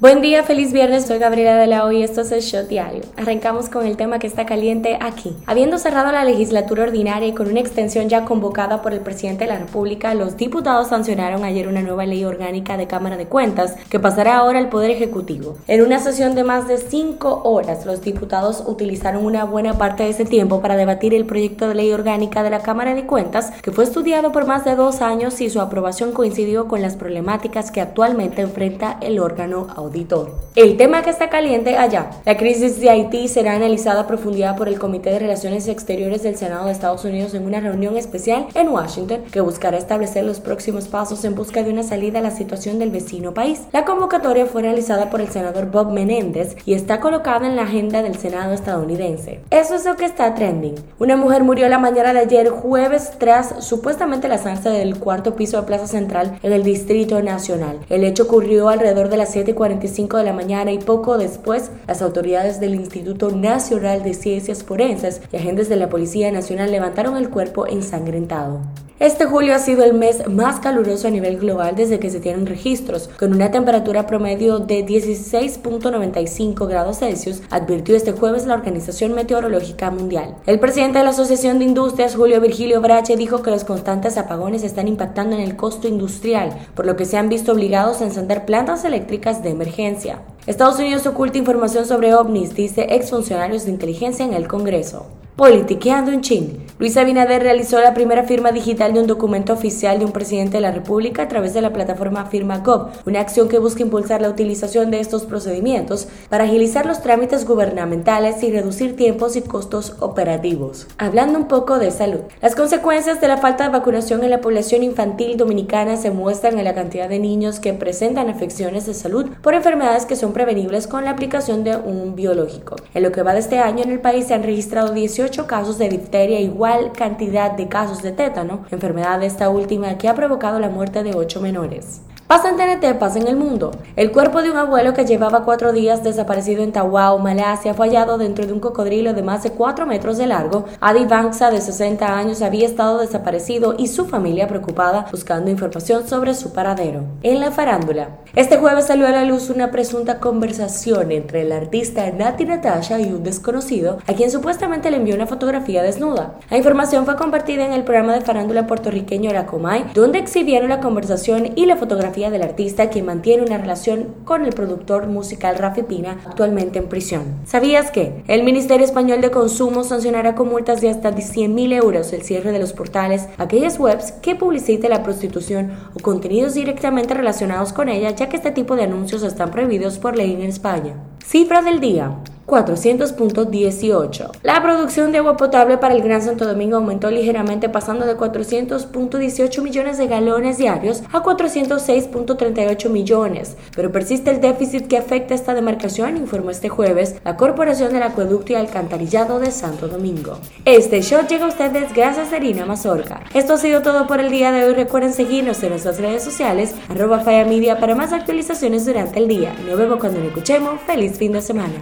Buen día, feliz viernes, soy Gabriela de la O y esto es el Diario. Arrancamos con el tema que está caliente aquí. Habiendo cerrado la legislatura ordinaria y con una extensión ya convocada por el presidente de la República, los diputados sancionaron ayer una nueva ley orgánica de Cámara de Cuentas que pasará ahora al Poder Ejecutivo. En una sesión de más de cinco horas, los diputados utilizaron una buena parte de ese tiempo para debatir el proyecto de ley orgánica de la Cámara de Cuentas, que fue estudiado por más de dos años y su aprobación coincidió con las problemáticas que actualmente enfrenta el órgano El tema que está caliente allá, la crisis de Haití será analizada a profundidad por el Comité de Relaciones Exteriores del Senado de Estados Unidos en una reunión especial en Washington que buscará establecer los próximos pasos en busca de una salida a la situación del vecino país. La convocatoria fue realizada por el senador Bob Menéndez y está colocada en la agenda del Senado estadounidense. Eso es lo que está trending. Una mujer murió la mañana de ayer jueves tras supuestamente lanzarse del cuarto piso de Plaza Central en el Distrito Nacional. El hecho ocurrió alrededor de las 7:40 de la mañana y poco después las autoridades del Instituto Nacional de Ciencias Forenses y agentes de la Policía Nacional levantaron el cuerpo ensangrentado. Este julio ha sido el mes más caluroso a nivel global desde que se tienen registros, con una temperatura promedio de 16.95 grados Celsius, advirtió este jueves la Organización Meteorológica Mundial. El presidente de la Asociación de Industrias, Julio Virgilio Brache, dijo que los constantes apagones están impactando en el costo industrial, por lo que se han visto obligados a encender plantas eléctricas de emergencia. Estados Unidos oculta información sobre ovnis, dice exfuncionarios de inteligencia en el Congreso. Politiqueando en Chin. Luis Abinader realizó la primera firma digital de un documento oficial de un presidente de la República a través de la plataforma FirmaGov, una acción que busca impulsar la utilización de estos procedimientos para agilizar los trámites gubernamentales y reducir tiempos y costos operativos. Hablando un poco de salud, las consecuencias de la falta de vacunación en la población infantil dominicana se muestran en la cantidad de niños que presentan afecciones de salud por enfermedades que son prevenibles con la aplicación de un biológico. En lo que va de este año en el país se han registrado 18 casos de difteria, igual cantidad de casos de tétano, enfermedad esta última que ha provocado la muerte de 8 menores. Pasa en pasa en el mundo. El cuerpo de un abuelo que llevaba cuatro días desaparecido en Tawau, Malasia, fue hallado dentro de un cocodrilo de más de cuatro metros de largo. Adi Bangsa, de 60 años, había estado desaparecido y su familia preocupada buscando información sobre su paradero. En la farándula, este jueves salió a la luz una presunta conversación entre el artista Nati Natasha y un desconocido, a quien supuestamente le envió una fotografía desnuda. La información fue compartida en el programa de farándula puertorriqueño Comay, donde exhibieron la conversación y la fotografía del artista que mantiene una relación con el productor musical Rafi Pina, actualmente en prisión. ¿Sabías que el Ministerio Español de Consumo sancionará con multas de hasta 100.000 euros el cierre de los portales aquellas webs que publiciten la prostitución o contenidos directamente relacionados con ella, ya que este tipo de anuncios están prohibidos por ley en España? Cifra del día. 400.18. La producción de agua potable para el Gran Santo Domingo aumentó ligeramente pasando de 400.18 millones de galones diarios a 406.38 millones, pero persiste el déficit que afecta esta demarcación, informó este jueves la Corporación del Acueducto y Alcantarillado de Santo Domingo. Este show llega a ustedes gracias a Irina Mazorca. Esto ha sido todo por el día de hoy. Recuerden seguirnos en nuestras redes sociales, arroba para más actualizaciones durante el día. Nos vemos cuando nos escuchemos. Feliz fin de semana.